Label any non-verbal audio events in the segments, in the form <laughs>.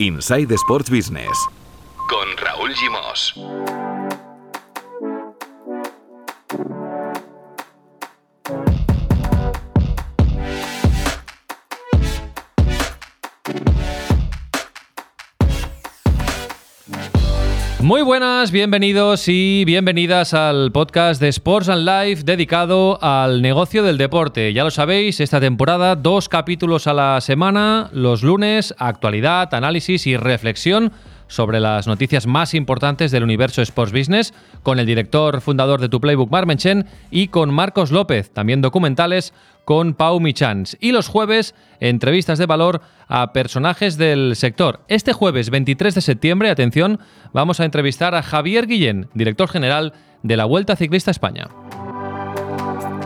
Inside Sports Business con Raúl Gimos. Muy buenas, bienvenidos y bienvenidas al podcast de Sports and Life dedicado al negocio del deporte. Ya lo sabéis, esta temporada dos capítulos a la semana, los lunes, actualidad, análisis y reflexión sobre las noticias más importantes del universo Sports Business, con el director fundador de Tu Playbook, Marmenchen, y con Marcos López, también documentales, con Pau Michans. Y los jueves, entrevistas de valor a personajes del sector. Este jueves 23 de septiembre, atención, vamos a entrevistar a Javier Guillén, director general de la Vuelta Ciclista España.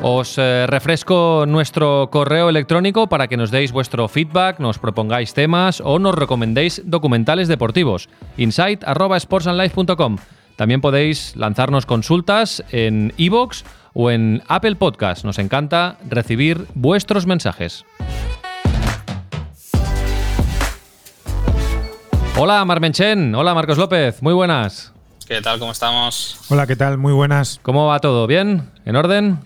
Os eh, refresco nuestro correo electrónico para que nos deis vuestro feedback, nos propongáis temas o nos recomendéis documentales deportivos. insight.sportsandlife.com. También podéis lanzarnos consultas en iVoox o en Apple Podcast. Nos encanta recibir vuestros mensajes. Hola Marmenchen, hola Marcos López, muy buenas. ¿Qué tal? ¿Cómo estamos? Hola, ¿qué tal? Muy buenas. ¿Cómo va todo? ¿Bien? ¿En orden?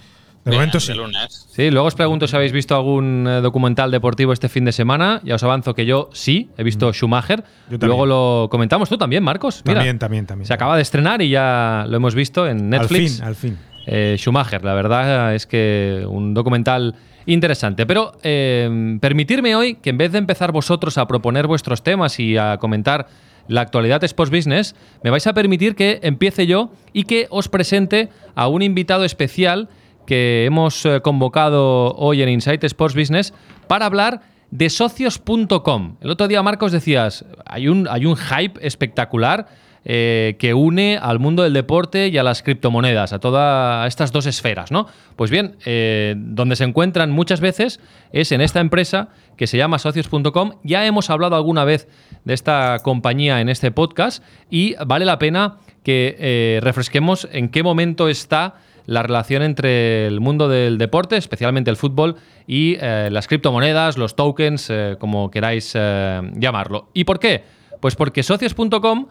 De Bien, momento de sí. lunes. Sí, luego os pregunto si habéis visto algún eh, documental deportivo este fin de semana. Ya os avanzo que yo sí, he visto Schumacher. Mm. Yo también. luego lo comentamos tú también, Marcos. Mira, También, también, también. Se acaba de estrenar y ya lo hemos visto en Al Netflix. fin, al fin. Eh, Schumacher, la verdad es que un documental interesante. Pero eh, permitirme hoy que en vez de empezar vosotros a proponer vuestros temas y a comentar la actualidad de Sports Business, me vais a permitir que empiece yo y que os presente a un invitado especial que hemos eh, convocado hoy en Insight Sports Business para hablar de socios.com. El otro día, Marcos, decías, hay un, hay un hype espectacular eh, que une al mundo del deporte y a las criptomonedas, a todas estas dos esferas, ¿no? Pues bien, eh, donde se encuentran muchas veces es en esta empresa que se llama socios.com. Ya hemos hablado alguna vez de esta compañía en este podcast y vale la pena que refresquemos en qué momento está la relación entre el mundo del deporte, especialmente el fútbol, y eh, las criptomonedas, los tokens, eh, como queráis eh, llamarlo. ¿Y por qué? Pues porque socios.com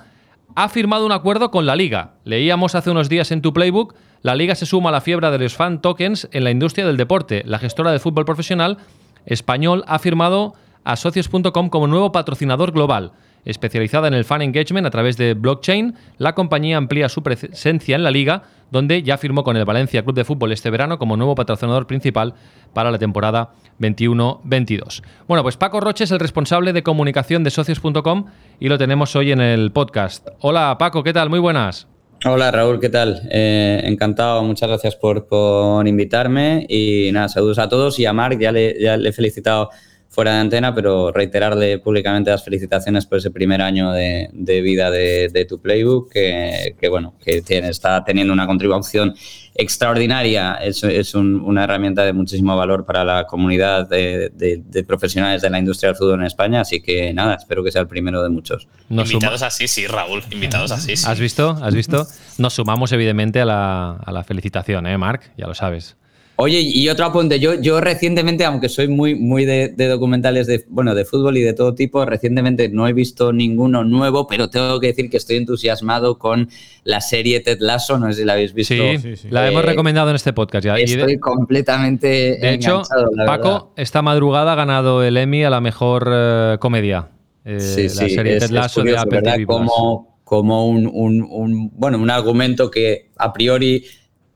ha firmado un acuerdo con la liga. Leíamos hace unos días en tu playbook, la liga se suma a la fiebre de los fan tokens en la industria del deporte. La gestora de fútbol profesional español ha firmado a socios.com como nuevo patrocinador global. Especializada en el fan engagement a través de blockchain, la compañía amplía su presencia en la liga, donde ya firmó con el Valencia Club de Fútbol este verano como nuevo patrocinador principal para la temporada 21-22. Bueno, pues Paco Roche es el responsable de comunicación de socios.com y lo tenemos hoy en el podcast. Hola Paco, ¿qué tal? Muy buenas. Hola Raúl, ¿qué tal? Eh, encantado, muchas gracias por, por invitarme y nada, saludos a todos y a Marc, ya le, ya le he felicitado fuera de antena, pero reiterarle públicamente las felicitaciones por ese primer año de, de vida de, de, tu playbook, que, que bueno, que tiene, está teniendo una contribución extraordinaria, es, es un, una herramienta de muchísimo valor para la comunidad de, de, de, profesionales de la industria del fútbol en España, así que nada, espero que sea el primero de muchos. Nos invitados así, sí, Raúl, invitados así, sí. ¿Has visto? ¿Has visto? Nos sumamos evidentemente a la, a la felicitación, ¿eh, Marc? Ya lo sabes. Oye, y otro apunte, yo, yo recientemente, aunque soy muy, muy de, de, documentales de, bueno, de fútbol y de todo tipo, recientemente no he visto ninguno nuevo, pero tengo que decir que estoy entusiasmado con la serie Ted Lasso, no sé si la habéis visto. Sí, sí, sí. la eh, hemos recomendado en este podcast ya. Estoy de, completamente De hecho, Paco, verdad. esta madrugada ha ganado el Emmy a la mejor uh, comedia. Eh, sí, la serie es, Ted Lasso curioso, de Apple. Como, como un, un, un, bueno, un argumento que a priori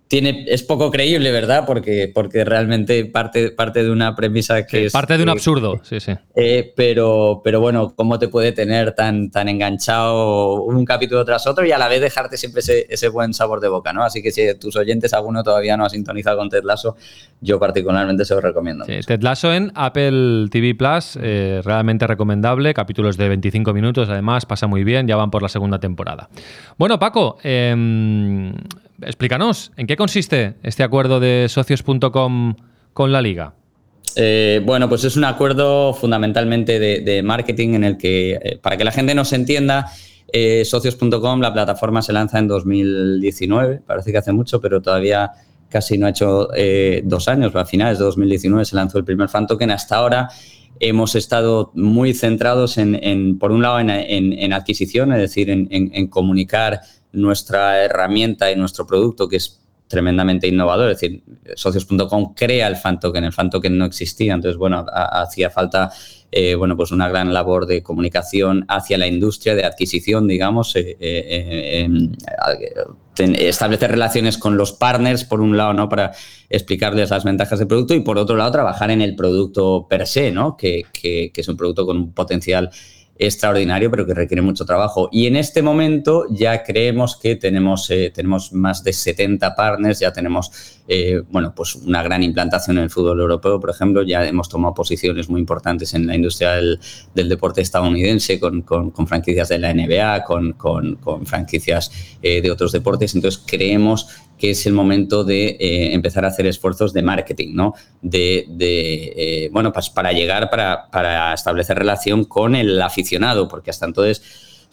tiene, es poco creíble, ¿verdad? Porque, porque realmente parte, parte de una premisa que sí, es. Parte de un absurdo, sí, sí. Eh, pero, pero bueno, ¿cómo te puede tener tan, tan enganchado un capítulo tras otro y a la vez dejarte siempre ese, ese buen sabor de boca, ¿no? Así que si tus oyentes, alguno todavía no ha sintonizado con Ted Lasso, yo particularmente se lo recomiendo. Sí, Ted Lasso en Apple TV Plus, eh, realmente recomendable. Capítulos de 25 minutos, además, pasa muy bien, ya van por la segunda temporada. Bueno, Paco, eh, explícanos, ¿en qué consiste este acuerdo de socios.com con la liga? Eh, bueno, pues es un acuerdo fundamentalmente de, marketing en el que, eh, para que la gente nos entienda, eh, socios.com, la plataforma se lanza en 2019, parece que hace mucho, pero todavía casi no ha hecho dos años, a finales de 2019 se lanzó el primer fan token, hasta ahora hemos estado muy centrados en, por un lado, en, adquisición, es decir, en, comunicar nuestra herramienta y nuestro producto, que es tremendamente innovador. Es decir, socios.com crea el fan token, el fan no existía, entonces, bueno, hacía falta eh, bueno, pues una gran labor de comunicación hacia la industria de adquisición, digamos, eh, eh, establecer relaciones con los partners, por un lado, ¿no? Para explicarles las ventajas del producto y por otro lado, trabajar en el producto per se, ¿no? Que, que es un producto con un potencial extraordinario, pero que requiere mucho trabajo. Y en este momento ya creemos que tenemos, eh, tenemos más de 70 partners, ya tenemos eh, bueno, pues una gran implantación en el fútbol europeo, por ejemplo, ya hemos tomado posiciones muy importantes en la industria del, deporte estadounidense con, con, franquicias de la NBA, con, con franquicias eh, de otros deportes. Entonces creemos que es el momento de eh, empezar a hacer esfuerzos de marketing, ¿no? De, de eh, bueno, pues para llegar, para, para establecer relación con el aficionado, porque hasta entonces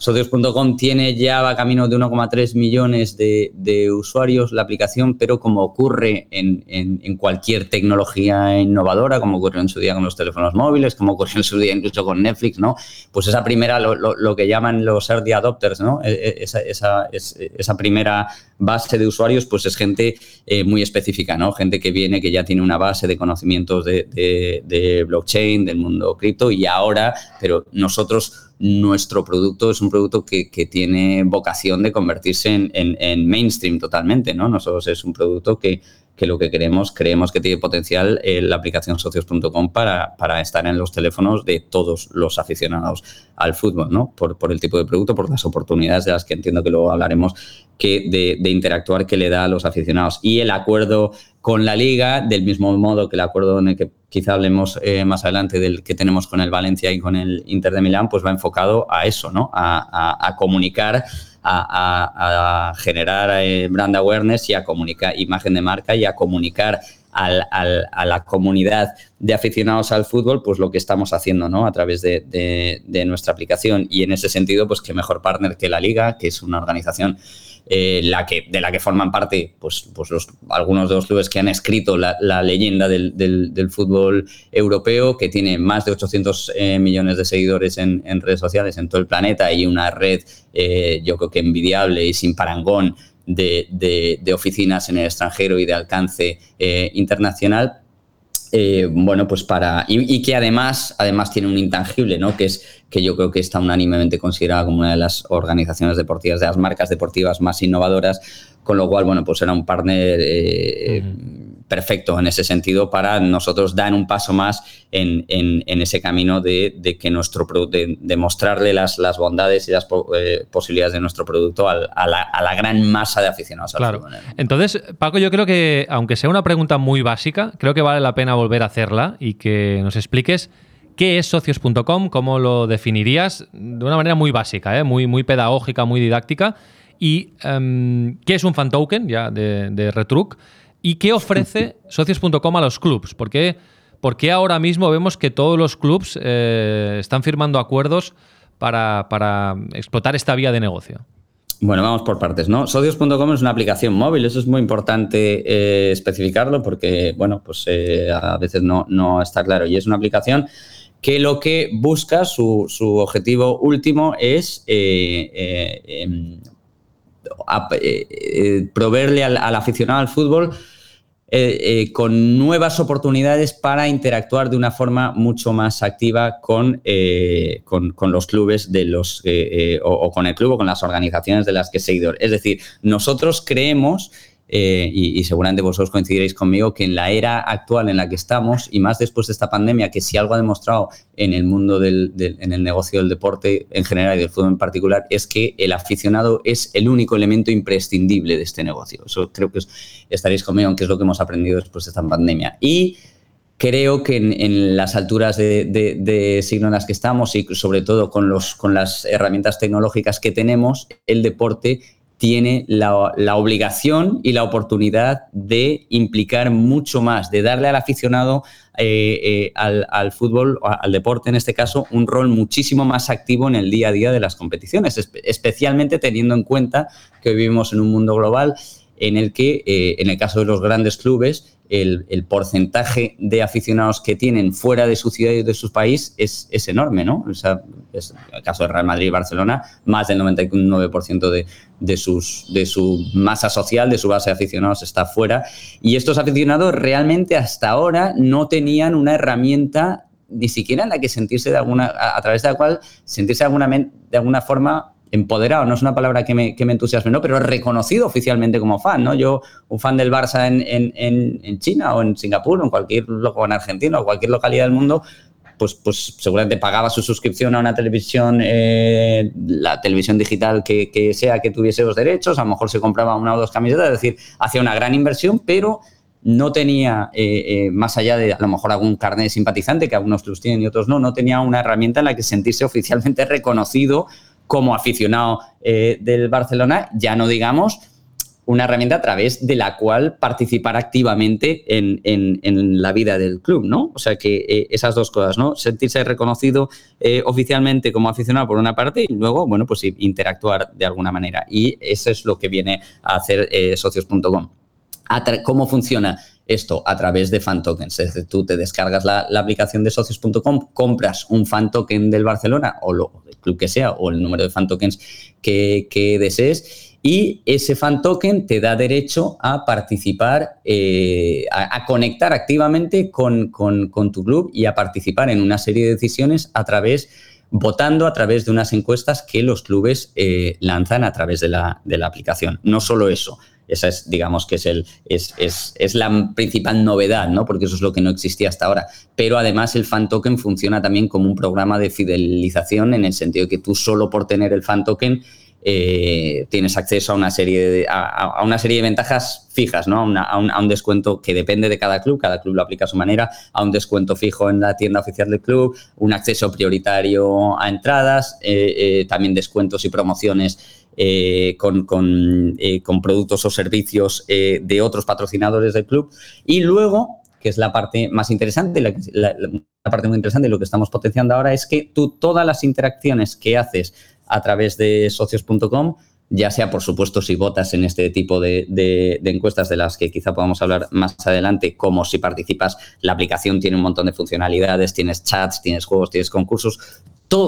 Socios.com tiene ya va camino de 1,3 millones de, usuarios la aplicación, pero como ocurre en, cualquier tecnología innovadora, como ocurrió en su día con los teléfonos móviles, como ocurrió en su día incluso con Netflix, ¿no? Pues esa primera, lo, que llaman los early adopters, ¿no? E, e, esa, primera base de usuarios, pues es gente eh, muy específica, ¿no? Gente que viene, que ya tiene una base de conocimientos de blockchain, del mundo cripto, y ahora, pero nosotros nuestro producto es un producto que, tiene vocación de convertirse en, mainstream totalmente, ¿no? Nosotros es un producto que, lo que queremos, creemos que tiene potencial eh, la aplicación socios.com para, para estar en los teléfonos de todos los aficionados al fútbol, ¿no? Por, el tipo de producto, por las oportunidades de las que entiendo que luego hablaremos, que de, interactuar que le da a los aficionados. Y el acuerdo con la liga, del mismo modo que el acuerdo en el que quizá hablemos eh, más adelante del que tenemos con el Valencia y con el Inter de Milán, pues va enfocado a eso, ¿no? A, comunicar, a, generar eh, brand awareness y a comunicar imagen de marca y a comunicar a la comunidad de aficionados al fútbol, pues lo que estamos haciendo, ¿no? A través de, de nuestra aplicación. Y en ese sentido, pues qué mejor partner que la Liga, que es una organización eh, la que, de la que forman parte pues, pues los, algunos de los clubes que han escrito la, leyenda del, del, fútbol europeo, que tiene más de 800 eh, millones de seguidores en, redes sociales en todo el planeta y una red, eh, yo creo que envidiable y sin parangón de, de, oficinas en el extranjero y de alcance internacional, eh, bueno, pues para. Y, que además, además tiene un intangible, ¿no? Que es que yo creo que está unánimemente considerada como una de las organizaciones deportivas, de las marcas deportivas más innovadoras, con lo cual, bueno, pues era un partner eh, perfecto en ese sentido para nosotros dar un paso más en, ese camino de, que nuestro de, de mostrarle las, las bondades y las eh, posibilidades de nuestro producto a, la, gran masa de aficionados. Claro. Entonces, Paco, yo creo que, aunque sea una pregunta muy básica, creo que vale la pena volver a hacerla y que nos expliques ¿Qué es socios.com? ¿Cómo lo definirías? De una manera muy básica, ¿eh? muy, muy pedagógica, muy didáctica. ¿Y em, qué es un fan token ya de, de Retruc? ¿Y qué ofrece socios.com a los clubs? ¿Por qué, ahora mismo vemos que todos los clubs eh, están firmando acuerdos para, explotar esta vía de negocio? Bueno, vamos por partes, ¿no? Socios.com es una aplicación móvil, eso es muy importante eh, especificarlo porque, bueno, pues eh, a veces no, no, está claro. Y es una aplicación que lo que busca, su, objetivo último es em, proveerle al, aficionado al fútbol eh, eh, con nuevas oportunidades para interactuar de una forma mucho más activa con, eh, con, los clubes de los o, con el club o con las organizaciones de las que es seguidor. Es decir, nosotros creemos eh, y, seguramente vosotros coincidiréis conmigo, que en la era actual en la que estamos, y más después de esta pandemia, que si algo ha demostrado en el mundo del, en el negocio del deporte en general y del fútbol en particular, es que el aficionado es el único elemento imprescindible de este negocio. Eso creo que estaréis conmigo, aunque es lo que hemos aprendido después de esta pandemia. Y creo que en, las alturas de, de, signo en las que estamos y sobre todo con, los, con las herramientas tecnológicas que tenemos, el deporte tiene la, obligación y la oportunidad de implicar mucho más, de darle al aficionado eh, eh, al, fútbol, al deporte en este caso, un rol muchísimo más activo en el día a día de las competiciones, especialmente teniendo en cuenta que vivimos en un mundo global en el que, eh, en el caso de los grandes clubes, el, porcentaje de aficionados que tienen fuera de su ciudad y de su país es, enorme, ¿no? O sea, es el caso de Real Madrid y Barcelona, más del 99% de, de, sus, de su masa social, de su base de aficionados está fuera. Y estos aficionados realmente hasta ahora no tenían una herramienta ni siquiera en la que sentirse de alguna, a, través de la cual sentirse de alguna, de alguna forma empoderado, no es una palabra que me, que me entusiasme, ¿no? pero reconocido oficialmente como fan. ¿no? Yo, un fan del Barça en, en, en China o en Singapur o en cualquier o en Argentina o cualquier localidad del mundo, pues, pues seguramente pagaba su suscripción a una televisión, eh, la televisión digital que, que, sea que tuviese los derechos, a lo mejor se compraba una o dos camisetas, es decir, hacía una gran inversión, pero no tenía, eh, eh, más allá de a lo mejor algún carnet simpatizante, que algunos los tienen y otros no, no tenía una herramienta en la que sentirse oficialmente reconocido como aficionado eh, del Barcelona, ya no digamos una herramienta a través de la cual participar activamente en, la vida del club, ¿no? O sea que eh, esas dos cosas, ¿no? Sentirse reconocido eh, oficialmente como aficionado por una parte y luego, bueno, pues interactuar de alguna manera. Y eso es lo que viene a hacer socios.com. ¿Cómo funciona? Esto a través de fan tokens. Es decir, tú te descargas la, aplicación de socios.com, compras un fan token del Barcelona o lo, el club que sea o el número de fan tokens que, desees y ese fan token te da derecho a participar, eh, a, conectar activamente con, tu club y a participar en una serie de decisiones a través votando a través de unas encuestas que los clubes eh, lanzan a través de la aplicación. No solo eso, esa es, digamos, que es, el, es, es, es, la principal novedad, ¿no? Porque eso es lo que no existía hasta ahora. Pero además el fan token funciona también como un programa de fidelización en el sentido de que tú solo por tener el fan token eh, tienes acceso a una serie de, a, una serie de ventajas fijas, ¿no? A, un, a, un, descuento que depende de cada club, cada club lo aplica a su manera, a un descuento fijo en la tienda oficial del club, un acceso prioritario a entradas, eh, eh, también descuentos y promociones eh, con, eh, con, productos o servicios eh, de otros patrocinadores del club. Y luego, que es la parte más interesante, la, parte muy interesante de lo que estamos potenciando ahora, es que tú todas las interacciones que haces a través de socios.com, ya sea por supuesto si votas en este tipo de, de, encuestas de las que quizá podamos hablar más adelante, como si participas, la aplicación tiene un montón de funcionalidades, tienes chats, tienes juegos, tienes concursos,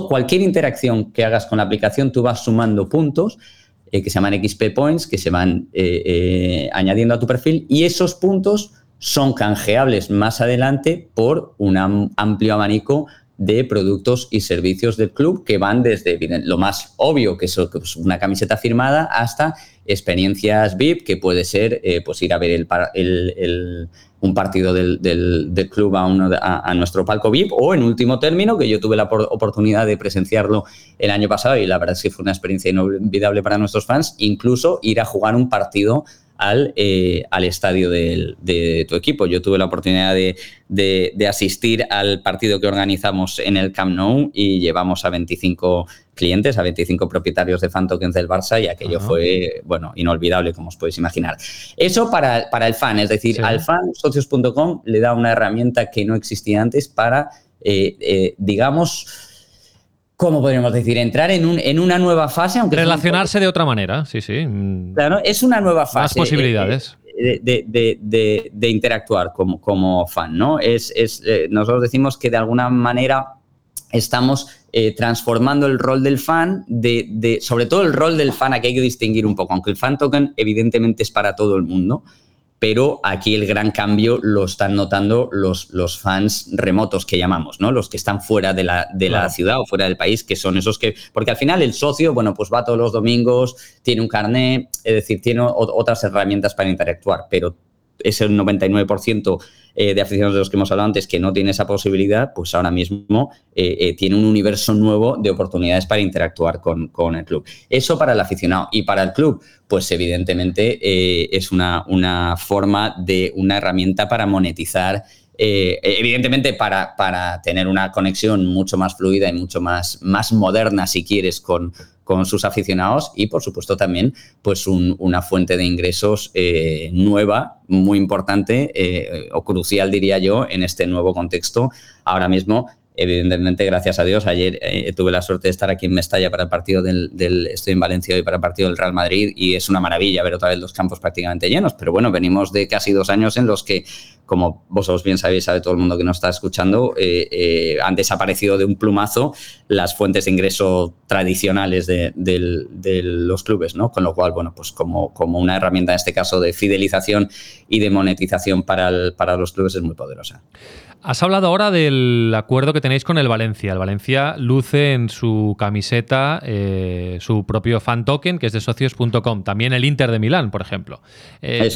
cualquier interacción que hagas con la aplicación, tú vas sumando puntos eh, que se llaman XP Points, que se van eh, eh, añadiendo a tu perfil y esos puntos son canjeables más adelante por un amplio abanico de productos y servicios del club que van desde lo más obvio, que es una camiseta firmada, hasta experiencias VIP, que puede ser pues ir a ver el, un partido del, del, club a, uno a, nuestro palco VIP o en último término, que yo tuve la oportunidad de presenciarlo el año pasado y la verdad es que fue una experiencia inolvidable para nuestros fans, incluso ir a jugar un partido al, eh, al estadio de, tu equipo. Yo tuve la oportunidad de, de, asistir al partido que organizamos en el Camp Nou y llevamos a 25 clientes, a 25 propietarios de fan tokens del Barça y aquello fue, bueno, inolvidable, como os podéis imaginar. Eso para, para el fan, es decir, al fan, socios.com le da una herramienta que no existía antes para, eh, eh, digamos, ¿cómo podríamos decir? Entrar en, un, en una nueva fase. Aunque Relacionarse de otra manera, sí, sí. Claro, es una nueva fase. Más posibilidades. Eh, de, interactuar como, como, fan, ¿no? Es, es nosotros decimos que de alguna manera estamos eh, transformando el rol del fan, de, sobre todo el rol del fan, aquí hay que distinguir un poco, aunque el fan token evidentemente es para todo el mundo, pero aquí el gran cambio lo están notando los, los fans remotos que llamamos, ¿no? Los que están fuera de, la, de la ciudad o fuera del país, que son esos que... Porque al final el socio, bueno, pues va todos los domingos, tiene un carnet, es decir, tiene otras herramientas para interactuar, pero ese 99% eh, de aficionados de los que hemos hablado antes que no tiene esa posibilidad, pues ahora mismo eh, eh, tiene un universo nuevo de oportunidades para interactuar con, el club. Eso para el aficionado. Y para el club, pues evidentemente es una, una forma de una herramienta para monetizar evidentemente para, para, tener una conexión mucho más fluida y mucho más, más moderna, si quieres, con, con sus aficionados y, por supuesto, también pues una fuente de ingresos eh, nueva, muy importante eh, o crucial, diría yo, en este nuevo contexto. Ahora mismo evidentemente, gracias a Dios, ayer eh, tuve la suerte de estar aquí en Mestalla para el partido del, estoy en Valencia hoy para el partido del Real Madrid y es una maravilla ver otra vez los campos prácticamente llenos, pero bueno, venimos de casi dos años en los que, como vosotros bien sabéis, sabe todo el mundo que nos está escuchando, eh, eh, han desaparecido de un plumazo las fuentes de ingreso tradicionales de, los clubes, ¿no? Con lo cual, bueno, pues como, una herramienta en este caso de fidelización y de monetización para los clubes es muy poderosa. Has hablado ahora del acuerdo que tenéis con el Valencia. El Valencia luce en su camiseta eh, su propio fan token, que es de socios.com. También el Inter de Milán, por ejemplo. Eh,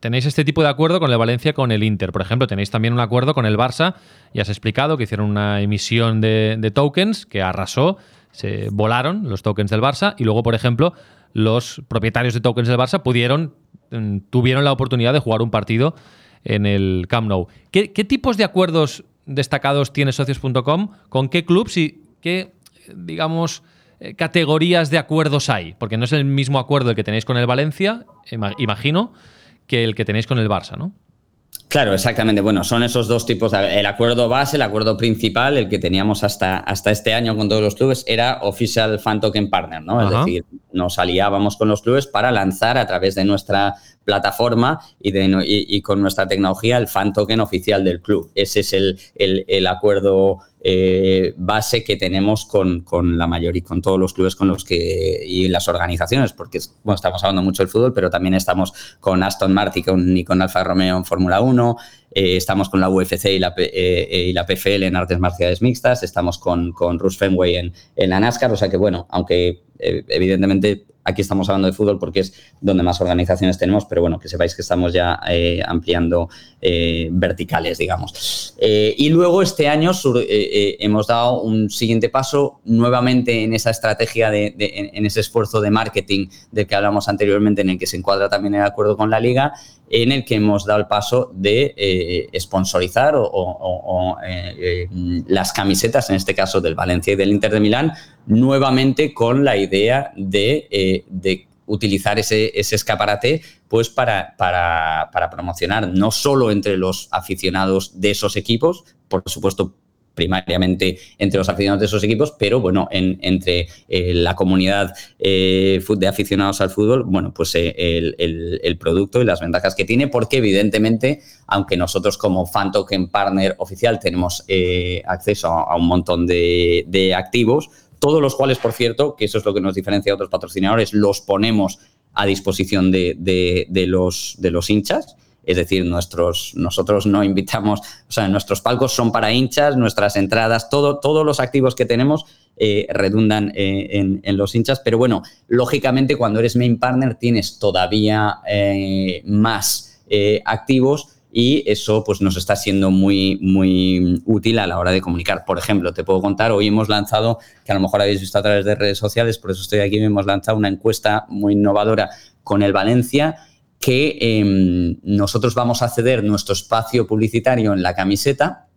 tenéis este tipo de acuerdo con el Valencia, con el Inter. Por ejemplo, tenéis también un acuerdo con el Barça. Ya has explicado que hicieron una emisión de, tokens que arrasó. Se volaron los tokens del Barça. Y luego, por ejemplo, los propietarios de tokens del Barça pudieron, mm, tuvieron la oportunidad de jugar un partido en el Camp Nou. ¿Qué, tipos de acuerdos destacados tiene socios.com? ¿Con qué clubs y qué, digamos, eh, categorías de acuerdos hay? Porque no es el mismo acuerdo el que tenéis con el Valencia, imagino, que el que tenéis con el Barça, ¿no? Claro, exactamente. Bueno, son esos dos tipos. El acuerdo base, el acuerdo principal, el que teníamos hasta, hasta este año con todos los clubes, era Official Fan Token Partner, ¿no? Es decir, nos aliábamos con los clubes para lanzar a través de nuestra plataforma y, de, y, con nuestra tecnología el fan token oficial del club. Ese es el, acuerdo eh, base que tenemos con, con, la mayoría, con todos los clubes con los que y las organizaciones, porque bueno, estamos hablando mucho del fútbol, pero también estamos con Aston Martin con, y con Alfa Romeo en Fórmula 1, eh, estamos con la UFC y la, eh, y la PFL en artes marciales mixtas, estamos con, con Russ Fenway en, en la NASCAR, o sea que bueno, aunque evidentemente Aquí estamos hablando de fútbol porque es donde más organizaciones tenemos, pero bueno, que sepáis que estamos ya eh, ampliando eh, verticales, digamos. Eh, y luego este año hemos dado un siguiente paso nuevamente en esa estrategia, de, en, ese esfuerzo de marketing del que hablamos anteriormente, en el que se encuadra también el acuerdo con la liga, en el que hemos dado el paso de sponsorizar o, las camisetas, en este caso del Valencia y del Inter de Milán, nuevamente con la idea de, utilizar ese, escaparate pues para, promocionar no solo entre los aficionados de esos equipos, por supuesto primariamente entre los aficionados de esos equipos, pero bueno, entre eh, la comunidad eh, de aficionados al fútbol, bueno, pues eh, el, producto y las ventajas que tiene, porque evidentemente, aunque nosotros como fan token partner oficial tenemos acceso a, un montón de activos, todos los cuales, por cierto, que eso es lo que nos diferencia de otros patrocinadores, los ponemos a disposición de, los, hinchas. Es decir, nosotros no invitamos, o sea, nuestros palcos son para hinchas, nuestras entradas, todo, todos los activos que tenemos eh, redundan eh, en, los hinchas. Pero bueno, lógicamente cuando eres main partner tienes todavía eh, más activos y eso pues nos está siendo muy, muy útil a la hora de comunicar. Por ejemplo, te puedo contar, hoy hemos lanzado, que a lo mejor habéis visto a través de redes sociales, por eso estoy aquí, hemos lanzado una encuesta muy innovadora con el Valencia que em, nosotros vamos a ceder nuestro espacio publicitario en la camiseta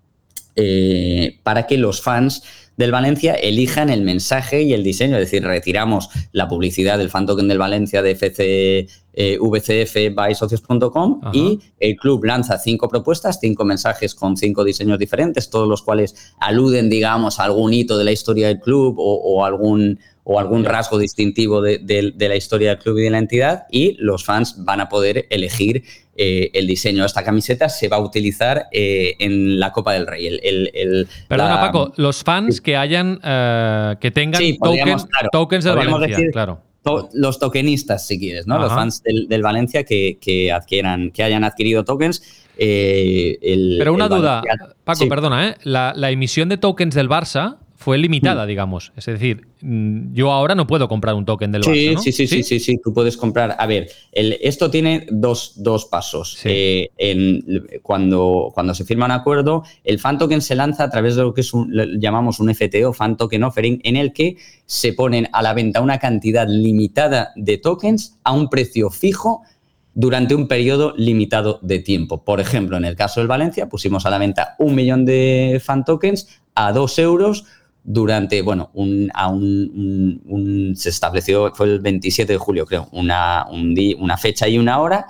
eh, para que los fans del Valencia elijan el mensaje y el diseño, es decir, retiramos la publicidad del fan token del Valencia de FC eh, VCF by socios.com y el club lanza cinco propuestas, cinco mensajes con cinco diseños diferentes, todos los cuales aluden, digamos, a algún hito de la historia del club o, algún o algún rasgo distintivo de, la historia del club y de la entidad y los fans van a poder elegir eh, el diseño de esta camiseta se va a utilizar eh, en la Copa del Rey. El, Perdona, Paco, los fans que hayan que tengan tokens del Valencia, claro los tokenistas, si quieres, ¿no? Los fans del, Valencia que, adquieran, que hayan adquirido tokens. Eh, Pero una duda, Paco, perdona, ¿eh? La, la, emisión de tokens del Barça fue limitada, mm. digamos. Es decir, mm, yo ahora no puedo comprar un token del sí, Barça, sí, sí, sí, sí, sí, tú puedes comprar. A ver, esto tiene dos, pasos. Eh, cuando, cuando se firma un acuerdo, el fan token se lanza a través de lo que es llamamos un FTO, fan token offering, en el que se ponen a la venta una cantidad limitada de tokens a un precio fijo durante un periodo limitado de tiempo. Por ejemplo, en el caso del Valencia, pusimos a la venta un millón de fan tokens a dos euros durante, bueno, un, a un, se estableció, fue el 27 de julio, creo, una, una fecha y una hora.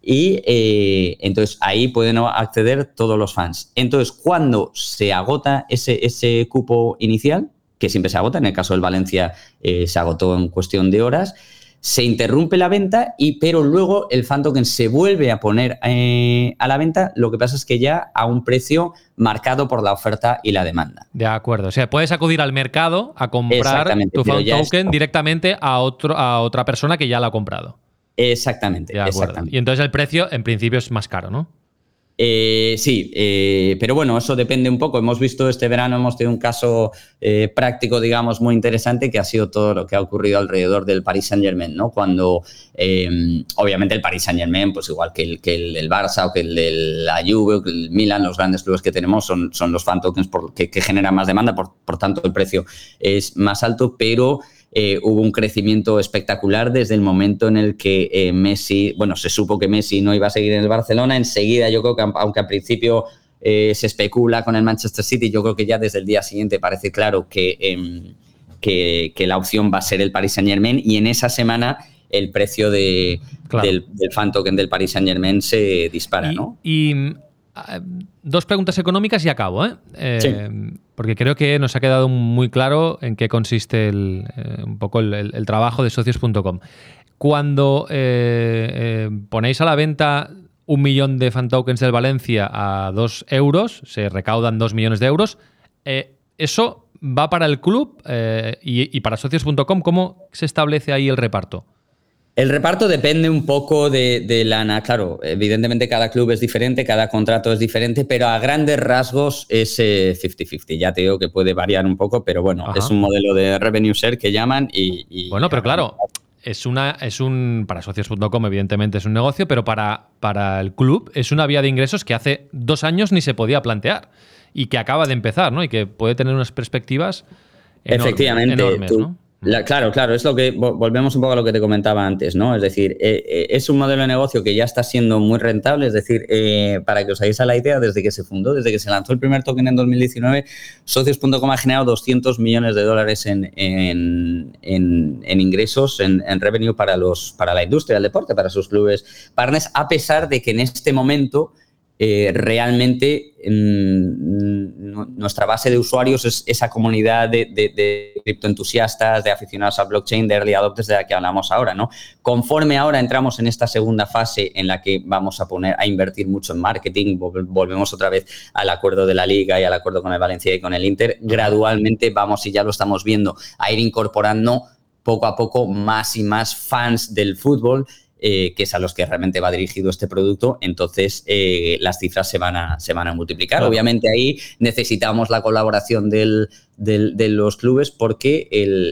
y eh, entonces ahí pueden acceder todos los fans. Entonces, cuando se agota ese, ese cupo inicial, que siempre se agota, en el caso del Valencia eh, se agotó en cuestión de horas, se interrumpe la venta, y, pero luego el fan token se vuelve a poner eh, a la venta, lo que pasa es que ya a un precio marcado por la oferta y la demanda. De acuerdo, o sea, puedes acudir al mercado a comprar tu fan token directamente a, otro, a otra persona que ya la ha comprado. Exactamente, Y entonces el precio en principio es más caro, ¿no? Eh, sí, eh, pero bueno, eso depende un poco. Hemos visto este verano, hemos tenido un caso eh, práctico, digamos, muy interesante, que ha sido todo lo que ha ocurrido alrededor del Paris Saint Germain, ¿no? Cuando, obviamente, el Paris Saint Germain, pues igual que el, que el, Barça o que el de la Juve o que el Milan, los grandes clubes que tenemos son, son los fan tokens que, generan más demanda, por tanto el precio es más alto, pero eh, hubo un crecimiento espectacular desde el momento en el que eh, Messi, bueno, se supo que Messi no iba a seguir en el Barcelona, enseguida yo creo que aunque al principio eh, se especula con el Manchester City, yo creo que ya desde el día siguiente parece claro que, em, que, la opción va a ser el Paris Saint Germain y en esa semana el precio de, del, fan token del Paris Saint Germain se dispara, ¿no? Y Ah, dos preguntas económicas y acabo, ¿eh? ¿eh? Porque creo que nos ha quedado muy claro en qué consiste eh, un poco el, trabajo de socios.com. Cuando eh, ponéis a la venta un millón de fan tokens del Valencia a dos euros, se recaudan dos millones de euros, ¿eso va para el club y, y para socios.com? ¿Cómo se establece ahí el reparto? El reparto depende un poco de, la... Claro, evidentemente cada club es diferente, cada contrato es diferente, pero a grandes rasgos es 50-50. Eh, ya te digo que puede variar un poco, pero bueno, es un modelo de revenue share que llaman y... bueno, pero claro, es una es un para socios.com evidentemente es un negocio, pero para, para el club es una vía de ingresos que hace dos años ni se podía plantear y que acaba de empezar, ¿no? Y que puede tener unas perspectivas Efectivamente, enormes, ¿no? Claro, claro, es lo que volvemos un poco a lo que te comentaba antes, ¿no? Es decir, eh, eh, es un modelo de negocio que ya está siendo muy rentable, es decir, eh, para que os hagáis a la idea, desde que se fundó, desde que se lanzó el primer token en 2019, socios.com ha generado 200 millones de dólares en, ingresos, en, revenue para, los, para la industria del deporte, para sus clubes partners, a pesar de que en este momento eh, realmente nuestra base de usuarios es esa comunidad de, criptoentusiastas, de aficionados a blockchain, de early adopters de la que hablamos ahora, ¿no? Conforme ahora entramos en esta segunda fase en la que vamos a poner a invertir mucho en marketing, volvemos otra vez al acuerdo de la liga y al acuerdo con el Valencia y con el Inter, gradualmente vamos y ya lo estamos viendo a ir incorporando poco a poco más y más fans del fútbol eh, que es a los que realmente va dirigido este producto, entonces eh, las cifras se van a, se van a multiplicar. Obviamente ahí necesitamos la colaboración del, de los clubes porque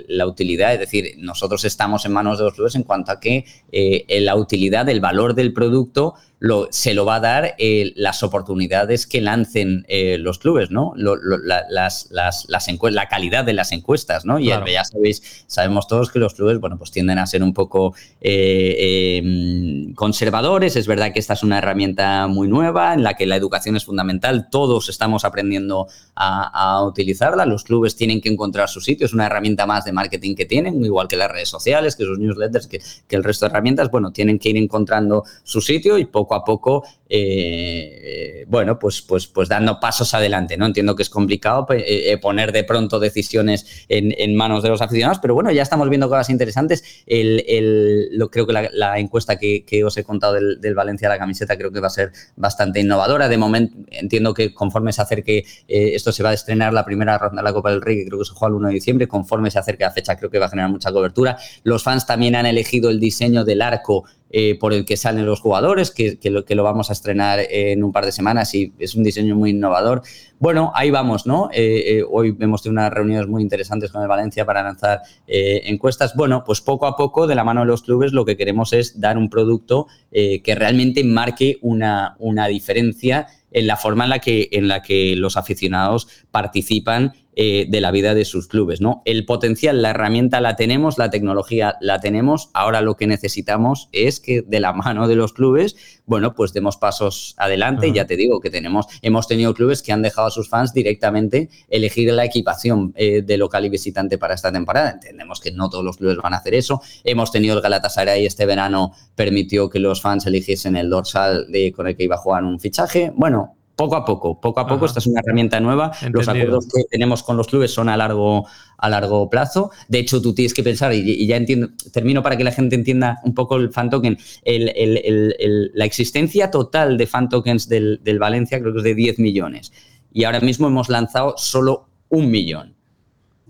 la utilidad, es decir, nosotros estamos en manos de los clubes en cuanto a que eh, la utilidad, el valor del producto lo, se lo va a dar eh, las oportunidades que lancen eh, los clubes, ¿no? las, las, la calidad de las encuestas, ¿no? Y ya sabéis, sabemos todos que los clubes, bueno, pues tienden a ser un poco em, conservadores. Es verdad que esta es una herramienta muy nueva en la que la educación es fundamental. Todos estamos aprendiendo a, a utilizarla. Los clubes tienen que encontrar su sitio, es una herramienta más de marketing que tienen, igual que las redes sociales, que sus newsletters, que, el resto de herramientas, bueno, tienen que ir encontrando su sitio y poco a poco, eh, bueno, pues, pues, pues dando pasos adelante, ¿no? Entiendo que es complicado pues, eh, eh, poner de pronto decisiones en, manos de los aficionados, pero bueno, ya estamos viendo cosas interesantes. El, creo que la, encuesta que, os he contado del, Valencia la camiseta creo que va a ser bastante innovadora. De momento, entiendo que conforme se acerque, esto se va a estrenar la primera ronda de la Copa del Rey, que creo que se juega el 1 de diciembre, conforme se acerque la fecha, creo que va a generar mucha cobertura. Los fans también han elegido el diseño del arco eh, por el que salen los jugadores, que, lo, que lo vamos a estrenar en un par de semanas y es un diseño muy innovador. Bueno, ahí vamos, ¿no? Eh, eh, hoy hemos tenido unas reuniones muy interesantes con el Valencia para lanzar encuestas. Bueno, pues poco a poco, de la mano de los clubes, lo que queremos es dar un producto que realmente marque una, una diferencia en la forma en la que, en la que los aficionados participan eh, de la vida de sus clubes. ¿no? El potencial, la herramienta la tenemos, la tecnología la tenemos, ahora lo que necesitamos es que de la mano de los clubes, bueno, pues demos pasos adelante. Ya te digo que tenemos, hemos tenido clubes que han dejado a sus fans directamente elegir la equipación eh, de local y visitante para esta temporada. Entendemos que no todos los clubes van a hacer eso. Hemos tenido el Galatasaray este verano permitió que los fans eligiesen el dorsal de, con el que iba a jugar un fichaje. Bueno, poco a poco, poco a poco. Esta es una herramienta nueva. Los acuerdos que tenemos con los clubes son a largo, a largo plazo. De hecho, tú tienes que pensar, y, ya entiendo, termino para que la gente entienda un poco el fan token, la existencia total de fan tokens del, Valencia creo que es de 10 millones. Y ahora mismo hemos lanzado solo un millón.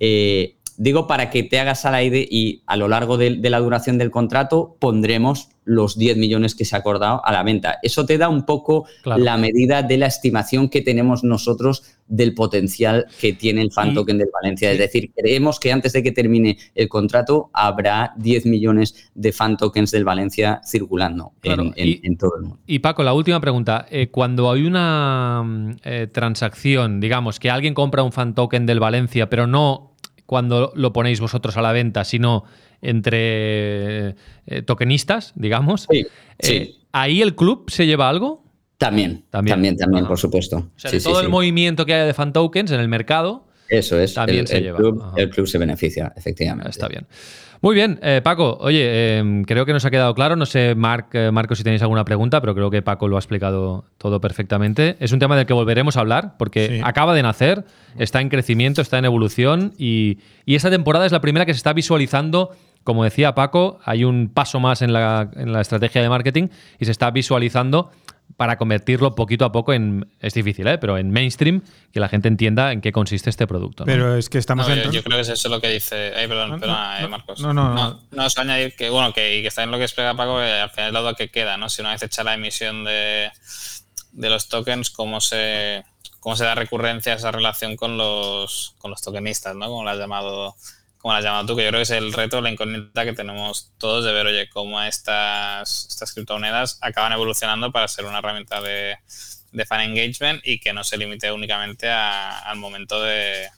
Eh, digo para que te hagas al aire y a lo largo de, la duración del contrato pondremos los 10 millones que se ha acordado a la venta. Eso te da un poco la medida de la estimación que tenemos nosotros del potencial que tiene el fan token del Valencia. Es decir, creemos que antes de que termine el contrato habrá 10 millones de fan tokens del Valencia circulando en, todo el mundo. Y Paco, la última pregunta. Eh, cuando hay una mm, eh, transacción, digamos, que alguien compra un fan token del Valencia, pero no cuando lo ponéis vosotros a la venta, sino entre eh, tokenistas, digamos. Sí, eh, ¿Ahí el club se lleva algo? También, también, también, por supuesto. O sea, todo el movimiento que hay de fan tokens en el mercado. Eso es. También se lleva. el club se beneficia, efectivamente. Está bien. Muy bien, eh, Paco. Oye, em, creo que nos ha quedado claro. No sé, Marc, eh, Marco, si tenéis alguna pregunta, pero creo que Paco lo ha explicado todo perfectamente. Es un tema del que volveremos a hablar porque acaba de nacer, está en crecimiento, está en evolución y, y esta temporada es la primera que se está visualizando como decía Paco, hay un paso más en la, en la, estrategia de marketing y se está visualizando para convertirlo poquito a poco en. Es difícil, ¿eh? Pero en mainstream, que la gente entienda en qué consiste este producto. Pero es que estamos. yo, creo que es eso lo que dice. Ay, perdón, perdón, eh, Marcos. No, no, no. No, es añadir que, bueno, que, y que está en lo que explica Paco, que al final es la duda que queda, ¿no? Si una vez hecha la emisión de, de los tokens, cómo se, cómo se da recurrencia a esa relación con los, con los tokenistas, ¿no? Como lo has llamado como la has llamado tú, que yo creo que es el reto, la incógnita que tenemos todos de ver, oye, cómo estas, estas criptomonedas acaban evolucionando para ser una herramienta de, de fan engagement y que no se limite únicamente al momento de,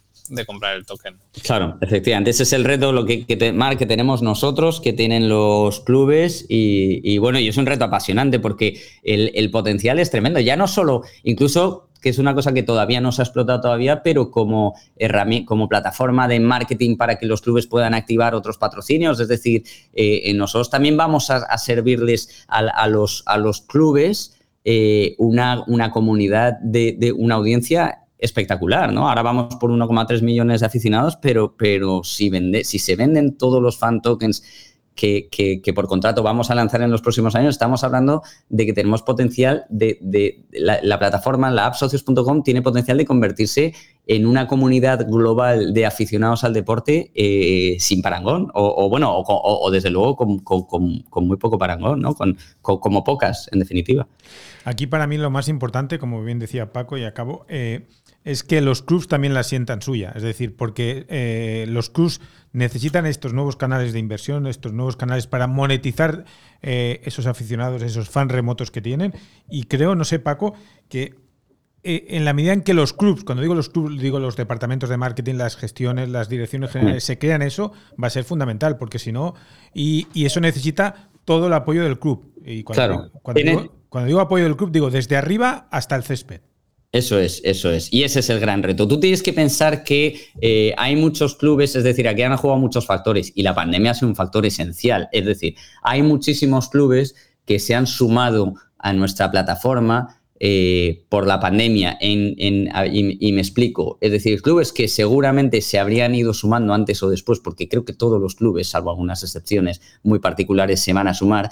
comprar el token. Claro, efectivamente, ese es el reto lo que, que, que tenemos nosotros, que tienen los clubes y, bueno, y es un reto apasionante porque el, el, potencial es tremendo. Ya no solo, incluso que es una cosa que todavía no se ha explotado todavía, pero como, como plataforma de marketing para que los clubes puedan activar otros patrocinios. Es decir, eh, nosotros también vamos a, servirles a, los, a los clubes eh, una, una, comunidad de, una audiencia espectacular, ¿no? Ahora vamos por 1,3 millones de aficionados, pero, pero si, vende, si se venden todos los fan tokens que, por contrato vamos a lanzar en los próximos años, estamos hablando de que tenemos potencial de, la, plataforma, la app socios.com tiene potencial de convertirse en una comunidad global de aficionados al deporte eh, sin parangón, o, bueno, o, desde luego con, muy poco parangón, ¿no? Con, como pocas, en definitiva. Aquí para mí lo más importante, como bien decía Paco, y acabo, eh, es que los clubs también la sientan suya. Es decir, porque eh, los clubs necesitan estos nuevos canales de inversión, estos nuevos canales para monetizar eh, esos aficionados, esos fans remotos que tienen. Y creo, no sé, Paco, que eh, en la medida en que los clubs, cuando digo los clubs, digo los departamentos de marketing, las gestiones, las direcciones generales, se crean eso, va a ser fundamental, porque si no, y, eso necesita todo el apoyo del club. Y cuando, cuando digo apoyo del club, digo desde arriba hasta el césped. Eso es, eso es. Y ese es el gran reto. Tú tienes que pensar que eh, hay muchos clubes, es decir, aquí han jugado muchos factores y la pandemia ha sido un factor esencial. Es decir, hay muchísimos clubes que se han sumado a nuestra plataforma eh, por la pandemia y, me explico. Es decir, clubes que seguramente se habrían ido sumando antes o después, porque creo que todos los clubes, salvo algunas excepciones muy particulares, se van a sumar,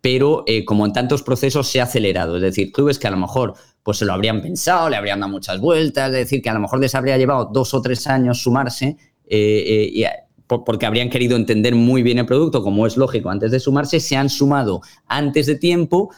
pero eh, como en tantos procesos se ha acelerado. Es decir, clubes que a lo mejor pues se lo habrían pensado, le habrían dado muchas vueltas, es decir, que a lo mejor les habría llevado dos o tres años sumarse, eh, eh, porque habrían querido entender muy bien el producto, como es lógico, antes de sumarse, se han sumado antes de tiempo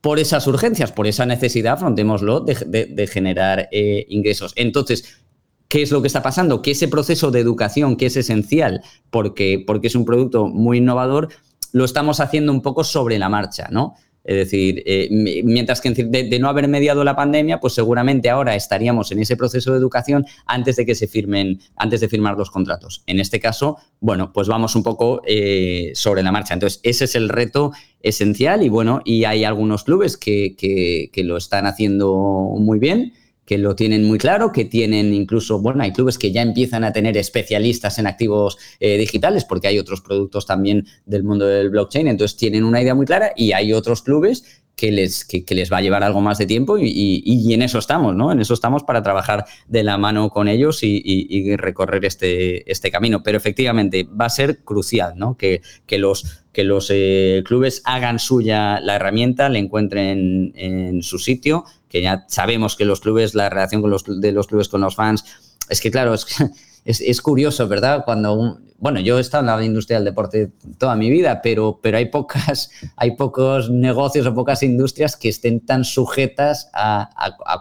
por esas urgencias, por esa necesidad, afrontémoslo, de, generar ingresos. Entonces, ¿qué es lo que está pasando? Que ese proceso de educación, que es esencial, porque, porque es un producto muy innovador, lo estamos haciendo un poco sobre la marcha, ¿no? Es decir, eh, mientras que de, no haber mediado la pandemia, pues seguramente ahora estaríamos en ese proceso de educación antes de que se firmen, antes de firmar los contratos. En este caso, bueno, pues vamos un poco eh, sobre la marcha. Entonces, ese es el reto esencial y bueno, y hay algunos clubes que, que lo están haciendo muy bien que lo tienen muy claro, que tienen incluso, bueno, hay clubes que ya empiezan a tener especialistas en activos eh, digitales, porque hay otros productos también del mundo del blockchain, entonces tienen una idea muy clara y hay otros clubes que les, que, les va a llevar algo más de tiempo y, en eso estamos, ¿no? En eso estamos para trabajar de la mano con ellos y, recorrer este, este camino. Pero efectivamente va a ser crucial, ¿no? Que, que los, que los eh, clubes hagan suya la herramienta, le encuentren en su sitio, que ya sabemos que los clubes, la relación con los, de los clubes con los fans, es que claro, es, <laughs> es, curioso, ¿verdad? Cuando bueno, yo he estado en la industria del deporte toda mi vida, pero, pero hay, pocas, <laughs> hay pocos negocios o pocas industrias que estén tan sujetas a,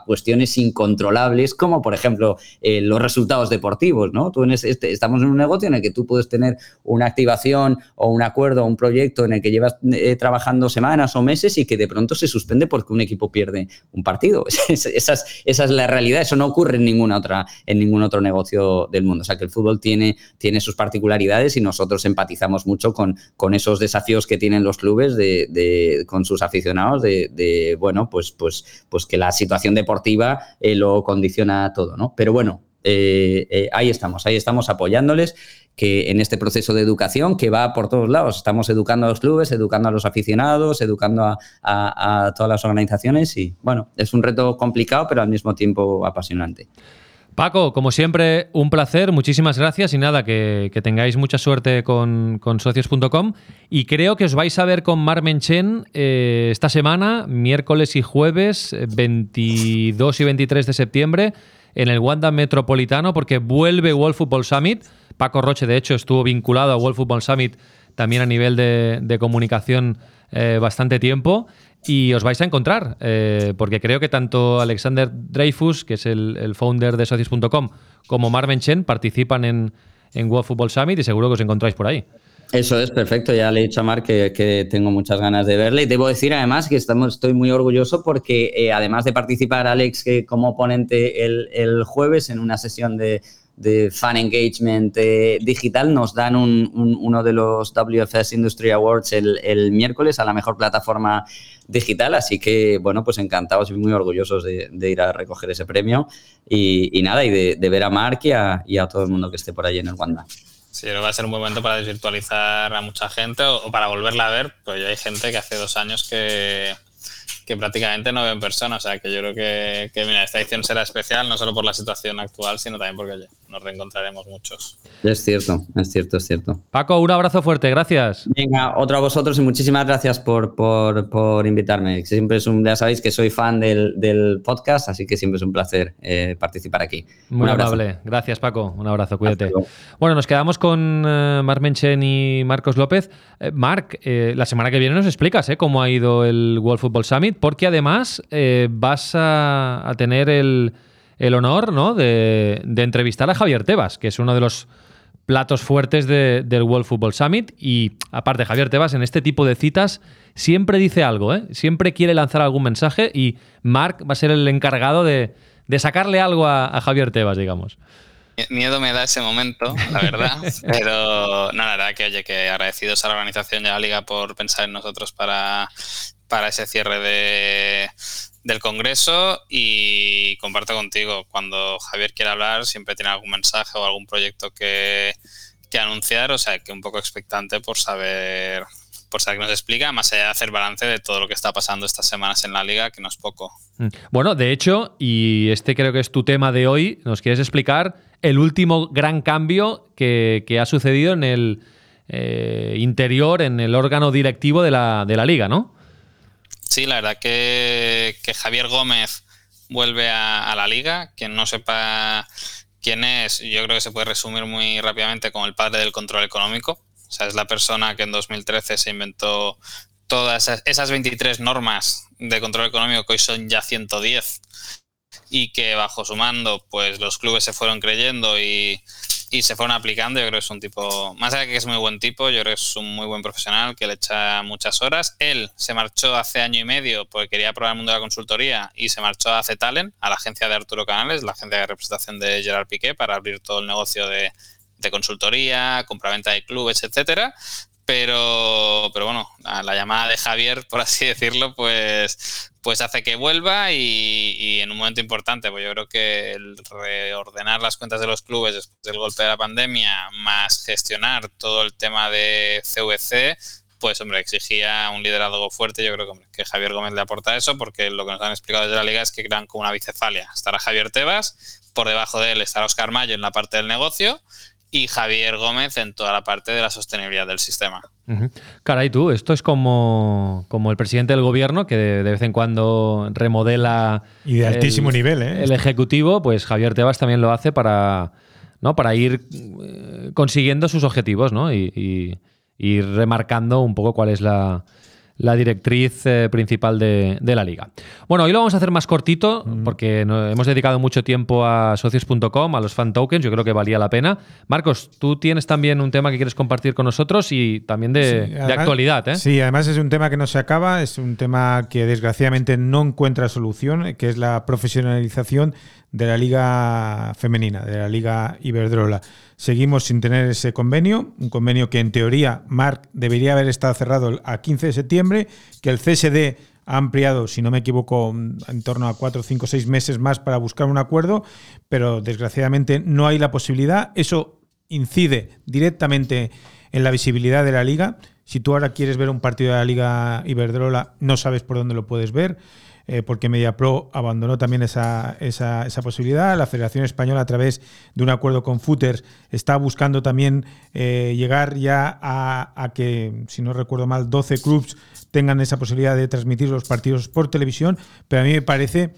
cuestiones incontrolables como, por ejemplo, eh, los resultados deportivos, ¿no? Tú en este, estamos en un negocio en el que tú puedes tener una activación o un acuerdo o un proyecto en el que llevas eh, trabajando semanas o meses y que de pronto se suspende porque un equipo pierde un partido. <laughs> esa, es, esa es la realidad. Eso no ocurre en, ninguna otra, en ningún otro negocio del mundo. O sea, que el fútbol tiene, tiene sus particularidades y nosotros empatizamos mucho con, con esos desafíos que tienen los clubes de, con sus aficionados de, bueno, pues, pues, pues que la situación deportiva eh, lo condiciona todo, ¿no? Pero bueno, eh, eh, ahí estamos, ahí estamos apoyándoles que en este proceso de educación que va por todos lados. Estamos educando a los clubes, educando a los aficionados, educando a, a todas las organizaciones y bueno, es un reto complicado pero al mismo tiempo apasionante. Paco, como siempre, un placer, muchísimas gracias y nada, que, tengáis mucha suerte con, socios.com y creo que os vais a ver con Marmen Chen eh, esta semana, miércoles y jueves, 22 y 23 de septiembre, en el Wanda Metropolitano, porque vuelve World Football Summit. Paco Roche, de hecho, estuvo vinculado a World Football Summit también a nivel de, comunicación eh, bastante tiempo y os vais a encontrar, eh, porque creo que tanto Alexander Dreyfus, que es el, founder de socios.com, como Marvin Chen participan en, en World Football Summit y seguro que os encontráis por ahí. Eso es perfecto, ya le he dicho a Mark que, tengo muchas ganas de verle. Y debo decir además que estamos, estoy muy orgulloso porque eh, además de participar Alex que como ponente el, el jueves en una sesión de, de fan engagement eh, digital, nos dan uno de los WFS Industry Awards el, miércoles a la mejor plataforma digital. Así que, bueno, pues encantados y muy orgullosos de, ir a recoger ese premio. Y, nada, y de, ver a Mark y a, todo el mundo que esté por allí en el Wanda. Sí, va a ser un buen momento para desvirtualizar a mucha gente o, o para volverla a ver, pues ya hay gente que hace dos años que que prácticamente no ven personas. O sea, que yo creo que, mira, esta edición será especial, no solo por la situación actual, sino también porque nos reencontraremos muchos. Es cierto, es cierto, es cierto. Paco, un abrazo fuerte, gracias. Venga, otro a vosotros y muchísimas gracias por, por, invitarme. Siempre es un, ya sabéis que soy fan del, podcast, así que siempre es un placer eh, participar aquí. Muy amable. Gracias, Paco. Un abrazo, cuídate. Bueno, nos quedamos con uh, Marc Menchen y Marcos López. Eh, Marc, la semana que viene nos explicas cómo ha ido el World Football Summit porque además eh, vas a, tener el, honor ¿no? de, entrevistar a Javier Tebas, que es uno de los platos fuertes del World Football Summit. Y aparte, Javier Tebas en este tipo de citas siempre dice algo, ¿eh? siempre quiere lanzar algún mensaje y Mark va a ser el encargado de, sacarle algo a, Javier Tebas, digamos. Miedo me da ese momento, la verdad. <laughs> Pero no, la verdad que, oye, que agradecidos a la organización de la liga por pensar en nosotros para para ese cierre de, del Congreso y comparto contigo, cuando Javier quiera hablar, siempre tiene algún mensaje o algún proyecto que, anunciar, o sea, que un poco expectante por saber por saber que nos explica, más allá de hacer balance de todo lo que está pasando estas semanas en la liga, que no es poco. Mm. Bueno, de hecho, y este creo que es tu tema de hoy, nos quieres explicar el último gran cambio que, ha sucedido en el eh, interior, en el órgano directivo de la, de la liga, ¿no? Sí, la verdad que, Javier Gómez vuelve a, la liga. Quien no sepa quién es, yo creo que se puede resumir muy rápidamente como el padre del control económico. O sea, es la persona que en 2013 se inventó todas esas, 23 normas de control económico que hoy son ya 110 y que bajo su mando pues los clubes se fueron creyendo y, y se fueron aplicando. Yo creo que es un tipo, más allá de que es muy buen tipo, yo creo que es un muy buen profesional que le echa muchas horas. Él se marchó hace año y medio porque quería probar el mundo de la consultoría y se marchó a Talent, a la agencia de Arturo Canales, la agencia de representación de Gerard Piqué, para abrir todo el negocio de, de consultoría, compraventa de clubes, etcétera. Pero, pero bueno, la llamada de Javier, por así decirlo, pues, pues hace que vuelva y, en un momento importante, pues yo creo que el reordenar las cuentas de los clubes después del golpe de la pandemia, más gestionar todo el tema de CVC, pues hombre, exigía un liderazgo fuerte. Yo creo que, que Javier Gómez le aporta eso, porque lo que nos han explicado desde la liga es que crean como una bicefalia. Estará Javier Tebas, por debajo de él estará Oscar Mayo en la parte del negocio y Javier Gómez en toda la parte de la sostenibilidad del sistema. Caray, tú, esto es como, como el presidente del gobierno que de, vez en cuando remodela. Y de altísimo el, nivel, ¿eh? El ejecutivo, pues Javier Tebas también lo hace para, ¿no? para ir eh, consiguiendo sus objetivos ¿no? y, y remarcando un poco cuál es la, la directriz eh, principal de, la liga. Bueno, hoy lo vamos a hacer más cortito porque hemos dedicado mucho tiempo a socios.com, a los fan tokens, yo creo que valía la pena. Marcos, tú tienes también un tema que quieres compartir con nosotros y también de, actualidad. ¿eh? Sí, además es un tema que no se acaba, es un tema que desgraciadamente no encuentra solución, que es la profesionalización de la liga femenina, de la liga Iberdrola. Seguimos sin tener ese convenio, un convenio que en teoría, Marc, debería haber estado cerrado a 15 de septiembre, que el CSD ha ampliado, si no me equivoco, en torno a 4, 5, 6 meses más para buscar un acuerdo, pero desgraciadamente no hay la posibilidad. Eso incide directamente en la visibilidad de la liga. Si tú ahora quieres ver un partido de la Liga Iberdrola, no sabes por dónde lo puedes ver. Eh, porque MediaPro abandonó también esa, esa, posibilidad. La Federación Española, a través de un acuerdo con Footers, está buscando también eh, llegar ya a, que, si no recuerdo mal, 12 clubs tengan esa posibilidad de transmitir los partidos por televisión, pero a mí me parece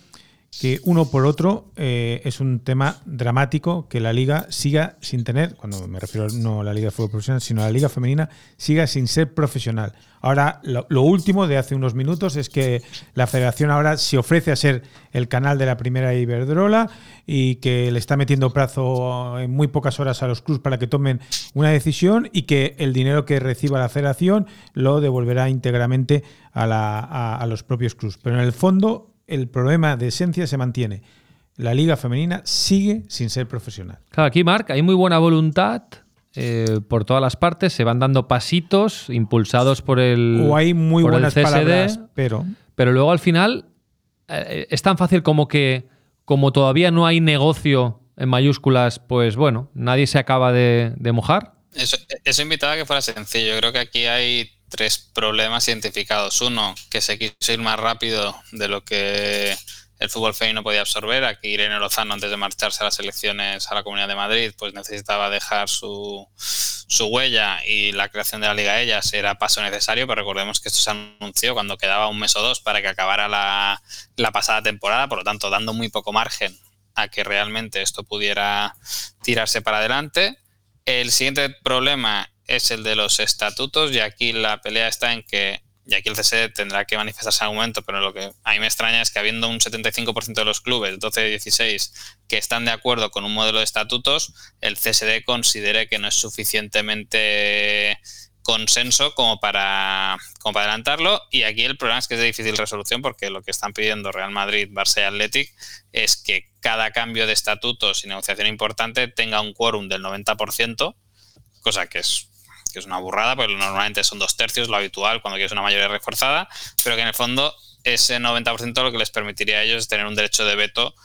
que uno por otro eh, es un tema dramático que la liga siga sin tener, cuando me refiero no a la liga de fútbol profesional, sino a la liga femenina, siga sin ser profesional. Ahora, lo, último de hace unos minutos es que la federación ahora se ofrece a ser el canal de la primera Iberdrola y que le está metiendo plazo en muy pocas horas a los clubs para que tomen una decisión y que el dinero que reciba la federación lo devolverá íntegramente a, a los propios clubs. Pero en el fondo el problema de esencia se mantiene. La liga femenina sigue sin ser profesional. Claro, aquí, Marc, hay muy buena voluntad eh, por todas las partes, se van dando pasitos impulsados por el. O hay muy buenas palabras, pero. Pero luego al final eh, es tan fácil como que, como todavía no hay negocio en mayúsculas, pues bueno, nadie se acaba de, mojar. Eso, eso invitaba a que fuera sencillo. Yo creo que aquí hay tres problemas identificados. Uno, que se quiso ir más rápido de lo que el fútbol femenino podía absorber. Aquí Irene Lozano, antes de marcharse a las elecciones a la Comunidad de Madrid, pues necesitaba dejar su, su huella y la creación de la Liga Ellas era paso necesario, pero recordemos que esto se anunció cuando quedaba un mes o dos para que acabara la, la pasada temporada, por lo tanto, dando muy poco margen a que realmente esto pudiera tirarse para adelante. El siguiente problema es el de los estatutos y aquí la pelea está en que, y aquí el CSD tendrá que manifestarse en algún momento, pero lo que a mí me extraña es que habiendo un 75% de los clubes, 12 de 16, que están de acuerdo con un modelo de estatutos, el CSD considere que no es suficientemente consenso como para, como para adelantarlo. Y aquí el problema es que es de difícil resolución porque lo que están pidiendo Real Madrid, Barça y Athletic es que cada cambio de estatutos y negociación importante tenga un quórum del 90%, cosa que es que es una burrada, porque normalmente son dos tercios, lo habitual cuando quieres una mayoría reforzada, pero que en el fondo ese 90% lo que les permitiría a ellos es tener un derecho de veto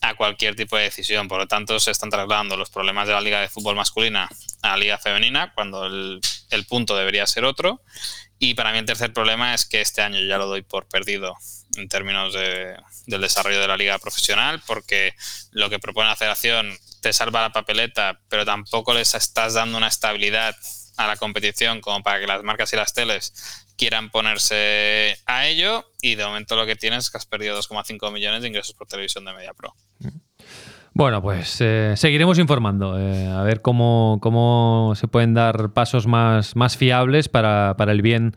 a cualquier tipo de decisión. Por lo tanto, se están trasladando los problemas de la Liga de Fútbol masculina a la Liga Femenina, cuando el, el punto debería ser otro. Y para mí el tercer problema es que este año ya lo doy por perdido en términos de, del desarrollo de la liga profesional, porque lo que propone la federación te salva la papeleta, pero tampoco les estás dando una estabilidad a la competición como para que las marcas y las teles quieran ponerse a ello y de momento lo que tienes es que has perdido 2,5 millones de ingresos por televisión de Media Pro. Bueno, pues eh, seguiremos informando, eh, a ver cómo, cómo, se pueden dar pasos más, más fiables para, para el bien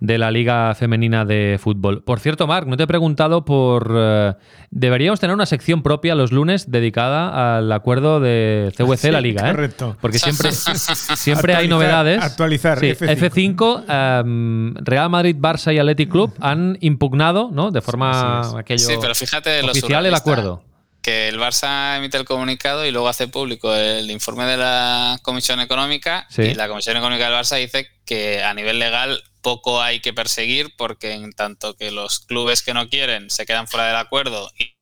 de la Liga Femenina de Fútbol. Por cierto, Marc, no te he preguntado por... Eh, deberíamos tener una sección propia los lunes dedicada al acuerdo de CVC la Liga, ¿eh? Correcto. Porque siempre, siempre hay novedades. Actualizar. F5, em, Real Madrid, Barça y Athletic Club han impugnado, ¿no? De forma aquello sí, pero fíjate oficial el acuerdo que el Barça emite el comunicado y luego hace público el informe de la Comisión Económica y la Comisión Económica del Barça dice que a nivel legal poco hay que perseguir porque en tanto que los clubes que no quieren se quedan fuera del acuerdo y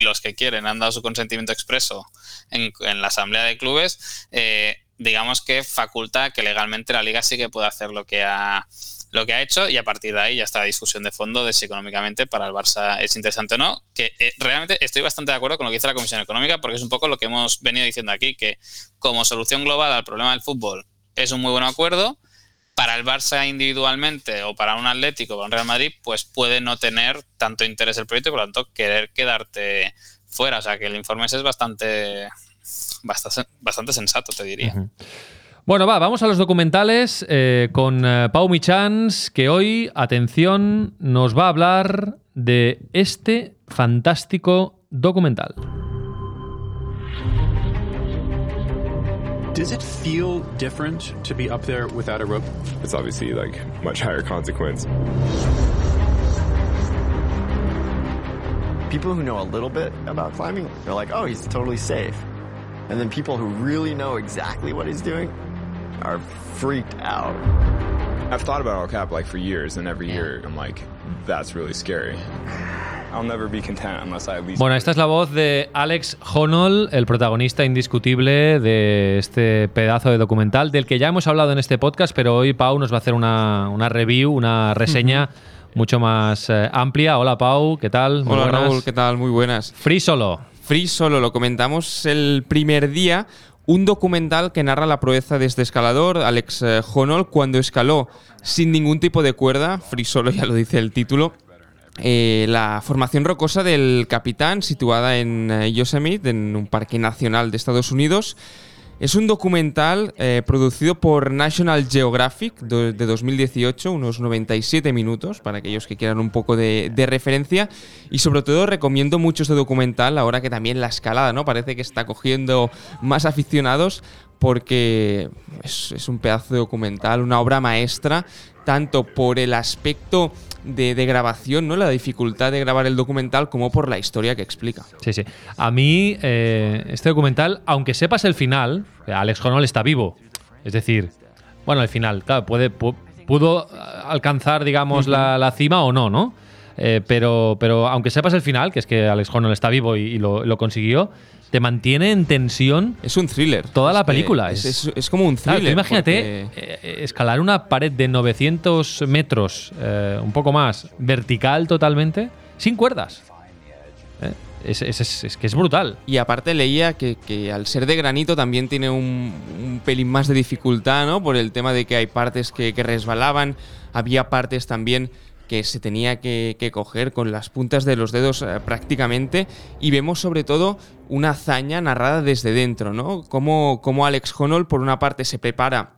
los que quieren han dado su consentimiento expreso en, la asamblea de clubes, eh, digamos que faculta que legalmente la liga sí que puede hacer lo que ha lo que ha hecho y a partir de ahí ya está la discusión de fondo de si económicamente para el Barça es interesante o no, que eh, realmente estoy bastante de acuerdo con lo que dice la Comisión Económica porque es un poco lo que hemos venido diciendo aquí, que como solución global al problema del fútbol es un muy buen acuerdo, para el Barça individualmente o para un Atlético para un Real Madrid, pues puede no tener tanto interés el proyecto y por lo tanto querer quedarte fuera. O sea que el informe es bastante, bastante, bastante sensato, te diría. Bueno, va, vamos a los documentales eh, con eh, Pau Michans, que hoy, atención, nos va a hablar de este fantástico documental. Does it feel different to be up there without a rope? It's obviously like much higher consequence. People who know a little bit about climbing, they're like, oh, he's totally safe. And then people who really know exactly what he's doing, are freaked out. I've thought about Al Cap like for years, and every year I'm like, that's really scary. I'll never be content unless I at least bueno, esta es la voz de Alex Honnold, el protagonista indiscutible de este pedazo de documental, del que ya hemos hablado en este podcast, pero hoy Pau nos va a hacer una, una review, una reseña. mucho más eh, amplia. Hola Pau, ¿qué tal? Muy Hola Raúl, ¿qué tal? Muy buenas. Free Solo. Free Solo, lo comentamos el primer día, un documental que narra la proeza de este escalador, Alex eh, Honnold, cuando escaló sin ningún tipo de cuerda, free solo ya lo dice el título, eh, la formación rocosa del capitán situada en eh, Yosemite, en un parque nacional de Estados Unidos, es un documental eh, producido por National Geographic de, 2018, unos 97 minutos, para aquellos que quieran un poco de, referencia. Y sobre todo recomiendo mucho este documental, ahora que también la escalada ¿no? parece que está cogiendo más aficionados, porque es un pedazo de documental, una obra maestra, tanto por el aspecto de, grabación, ¿no? La dificultad de grabar el documental como por la historia que explica. Sí, sí. A mí, eh, este documental, aunque sepas el final, Alex Honnold está vivo. Es decir, bueno, el final, claro, puede, pudo alcanzar, digamos, la, cima o no, ¿no? Eh, pero, pero aunque sepas el final, que es que Alex Honnold está vivo y, lo, consiguió, te mantiene en tensión. Es un thriller. Toda la película. Es, es, como un thriller. imagínate eh, escalar una pared de 900 metros, eh, un poco más, vertical totalmente, sin cuerdas. Eh, es, que es brutal. Y aparte leía que, al ser de granito también tiene un, pelín más de dificultad, ¿no? Por el tema de que hay partes que, que resbalaban, había partes también que se tenía que, coger con las puntas de los dedos eh, prácticamente y vemos sobre todo una hazaña narrada desde dentro, ¿no? Como, como Alex Honnold por una parte se prepara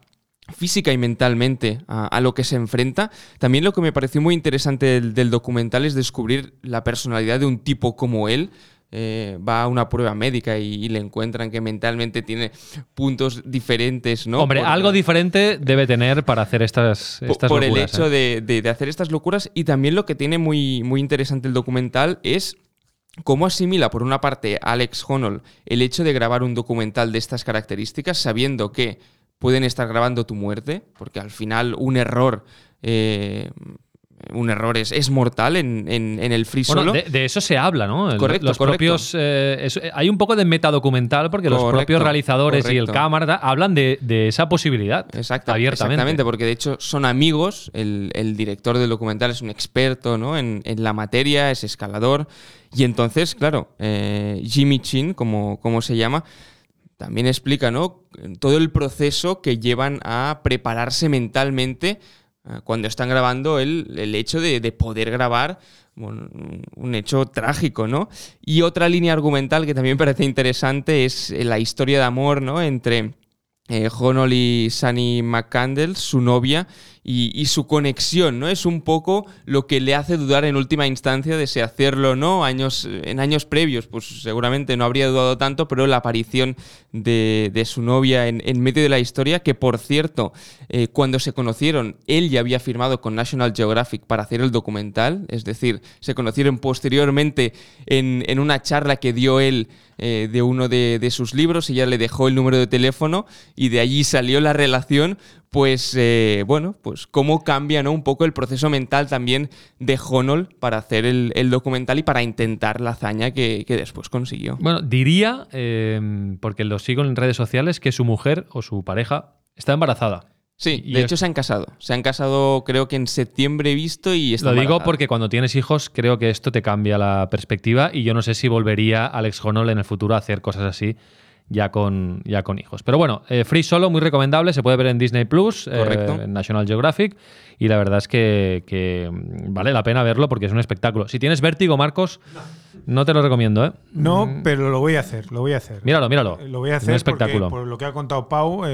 física y mentalmente a, lo que se enfrenta. También lo que me pareció muy interesante del documental es descubrir la personalidad de un tipo como él, eh, va a una prueba médica y, le encuentran que mentalmente tiene puntos diferentes, ¿no? Hombre, algo diferente debe tener para hacer estas, estas por, locuras. Por el hecho ¿eh? de, hacer estas locuras y también lo que tiene muy, muy interesante el documental es cómo asimila, por una parte, Alex Honnold el hecho de grabar un documental de estas características sabiendo que pueden estar grabando tu muerte, porque al final un error eh, un error es, mortal en, el free solo. de, eso se habla, ¿no? Correcto, los propios, eh, hay un poco de metadocumental porque los propios realizadores y el cámara hablan de, esa posibilidad Exacto, abiertamente. Exactamente, porque de hecho son amigos. El, director del documental es un experto ¿no? en, la materia, es escalador. Y entonces, claro, eh, Jimmy Chin, como, como se llama, también explica ¿no? todo el proceso que llevan a prepararse mentalmente cuando están grabando el, el hecho de, poder grabar un hecho trágico, ¿no? Y otra línea argumental que también parece interesante es la historia de amor, ¿no? Entre eh, Honol y Sunny McCandle, su novia, y, su conexión, ¿no? Es un poco lo que le hace dudar en última instancia de si hacerlo o no. Años, en años previos, pues seguramente no habría dudado tanto, pero la aparición de, su novia en, medio de la historia, que por cierto, eh, cuando se conocieron, él ya había firmado con National Geographic para hacer el documental, es decir, se conocieron posteriormente en, una charla que dio él eh, de uno de, de, sus libros, ella le dejó el número de teléfono y de allí salió la relación, pues eh, bueno, pues cómo cambia ¿no? un poco el proceso mental también de Honol para hacer el, documental y para intentar la hazaña que, después consiguió. Bueno, diría, eh, porque lo sigo en redes sociales, que su mujer o su pareja está embarazada. Sí, de hecho se han casado. Se han casado creo que en septiembre visto y está Lo digo porque cuando tienes hijos creo que esto te cambia la perspectiva y yo no sé si volvería Alex Honol en el futuro a hacer cosas así ya con, ya con hijos. Pero bueno, eh, Free Solo, muy recomendable, se puede ver en Disney Plus, eh, en National Geographic, y la verdad es que, vale la pena verlo porque es un espectáculo. Si tienes vértigo, Marcos, no, te lo recomiendo, ¿eh? No, mm. pero lo voy a hacer, lo voy a hacer. Míralo, míralo. Lo voy a hacer un espectáculo. por lo que ha contado Pau,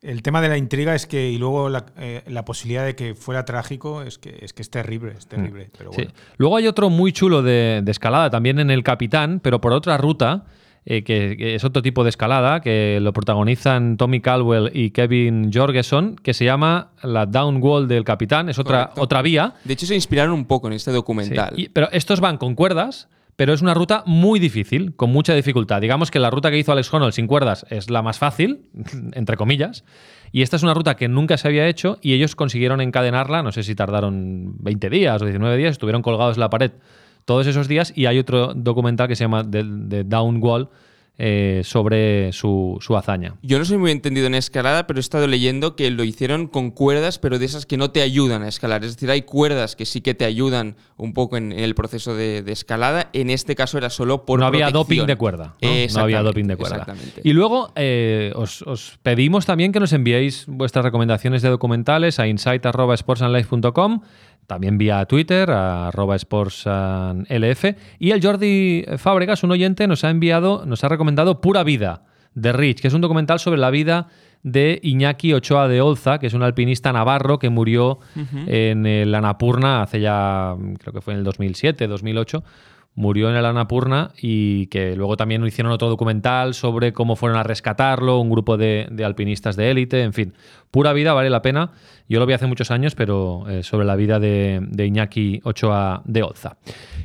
el tema de la intriga es que, y luego la, posibilidad de que fuera trágico, es que es, que es terrible, es terrible. Mm. Pero Luego hay otro muy chulo de, de, escalada también en el Capitán, pero por otra ruta, eh, que, es otro tipo de escalada, que lo protagonizan Tommy Caldwell y Kevin Jorgensen, que se llama la Down Wall del Capitán, es otra, otra vía. De hecho, se inspiraron un poco en este documental. pero estos van con cuerdas, pero es una ruta muy difícil, con mucha dificultad. Digamos que la ruta que hizo Alex Honnold sin cuerdas es la más fácil, <laughs> entre comillas, y esta es una ruta que nunca se había hecho y ellos consiguieron encadenarla, no sé si tardaron 20 días o 19 días, estuvieron colgados en la pared todos esos días y hay otro documental que se llama The, Down Wall. Eh, sobre su, hazaña. Yo no soy muy entendido en escalada, pero he estado leyendo que lo hicieron con cuerdas, pero de esas que no te ayudan a escalar. Es decir, hay cuerdas que sí que te ayudan un poco en, el proceso de, escalada. En este caso era solo por. No había doping de cuerda. ¿no? había doping de cuerda. Y luego eh, os, pedimos también que nos enviéis vuestras recomendaciones de documentales a insight.sportsandlife.com también vía Twitter, a arroba sportslf. Y el Jordi Fábregas, un oyente, nos ha enviado, nos ha recomendado Pura Vida, de Rich, que es un documental sobre la vida de Iñaki Ochoa de Olza, que es un alpinista navarro que murió en el Anapurna hace ya, creo que fue en el 2007, 2008 murió en el Anapurna y que luego también hicieron otro documental sobre cómo fueron a rescatarlo, un grupo de, alpinistas de élite, en fin, pura vida, vale la pena. Yo lo vi hace muchos años, pero eh, sobre la vida de, Iñaki Ochoa de Oza.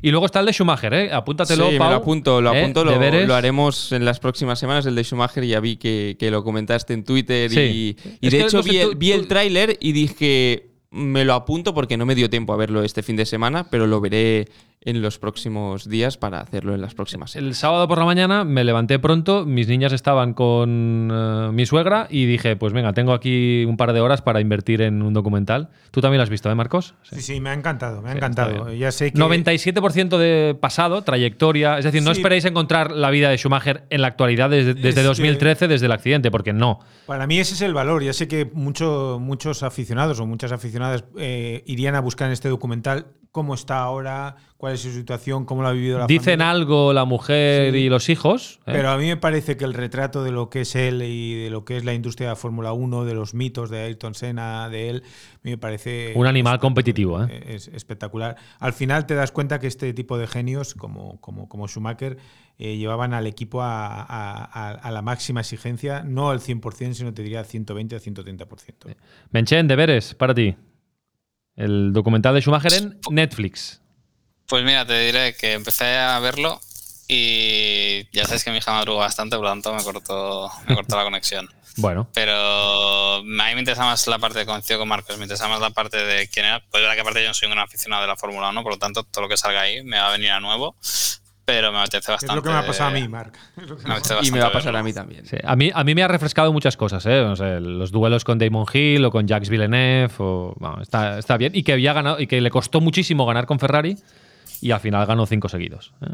Y luego está el de Schumacher, ¿eh? Apúntatelo, sí, lo apunto, lo ¿eh? apunto, lo, haremos en las próximas semanas, el de Schumacher, ya vi que, lo comentaste en Twitter y, de hecho vi, vi el tráiler y dije, me lo apunto porque no me dio tiempo a verlo este fin de semana, pero lo veré en los próximos días para hacerlo en las próximas El sábado por la mañana me levanté pronto, mis niñas estaban con eh, mi suegra y dije, pues venga, tengo aquí un par de horas para invertir en un documental. ¿Tú también lo has visto, eh, Marcos? Sí, sí, me ha encantado, me ha encantado. Ya sé que... 97% de pasado, trayectoria, es decir, no esperéis encontrar la vida de Schumacher en la actualidad desde, 2013, desde el accidente, porque no. Para mí ese es el valor. Ya sé que mucho, muchos aficionados o muchas aficionadas eh, irían a buscar en este documental cómo está ahora, cuál es su situación, cómo lo ha vivido la Dicen algo la mujer y los hijos. ¿eh? Pero a mí me parece que el retrato de lo que es él y de lo que es la industria de la Fórmula 1, de los mitos de Ayrton Senna, de él, me parece... Un animal competitivo. ¿eh? Es espectacular. Al final te das cuenta que este tipo de genios, como, como, como Schumacher, eh, llevaban al equipo a, la máxima exigencia, no al 100%, sino te diría al 120 al 130%. Menchen, deberes para ti. El documental de Schumacher en Netflix. Pues mira, te diré que empecé a verlo y ya sabes que mi hija madruga bastante, por lo tanto me cortó, me cortó la conexión. <laughs> Bueno. Pero a mí me interesa más la parte de conocido con Marcos, me interesa más la parte de quién era. Pues verdad que aparte yo no soy un aficionado de la Fórmula 1, por lo tanto todo lo que salga ahí me va a venir a nuevo pero me apetece bastante. Es lo que me ha pasado a mí, Marc. <laughs> y me va a pasar a mí también. a, mí, a mí me ha refrescado muchas cosas, ¿eh? los duelos con Damon Hill o con Jacques Villeneuve, o, está, está, bien. Y que, había ganado, y que le costó muchísimo ganar con Ferrari y al final ganó cinco seguidos. ¿eh?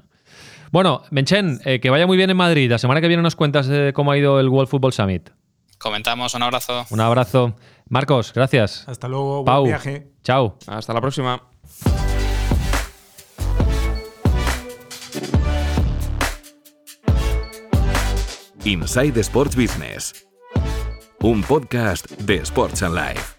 Bueno, Menchen, eh, que vaya muy bien en Madrid. La semana que viene nos cuentas de cómo ha ido el World Football Summit. Comentamos, un abrazo. Un abrazo. Marcos, gracias. Hasta luego, buen viaje. Chao. Hasta la próxima. Inside Sports Business, un podcast de Sports and Life.